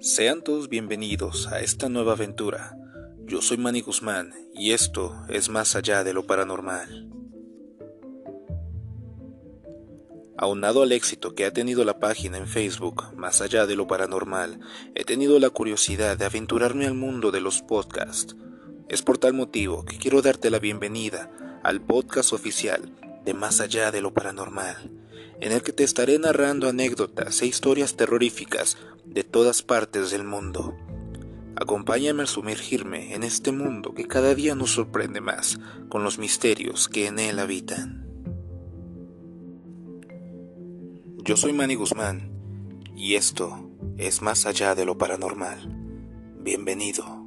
Sean todos bienvenidos a esta nueva aventura. Yo soy Manny Guzmán y esto es más allá de lo paranormal. Aunado al éxito que ha tenido la página en Facebook, más allá de lo paranormal, he tenido la curiosidad de aventurarme al mundo de los podcasts. Es por tal motivo que quiero darte la bienvenida al podcast oficial de Más allá de lo paranormal en el que te estaré narrando anécdotas e historias terroríficas de todas partes del mundo. Acompáñame a sumergirme en este mundo que cada día nos sorprende más con los misterios que en él habitan. Yo soy Manny Guzmán y esto es más allá de lo paranormal. Bienvenido.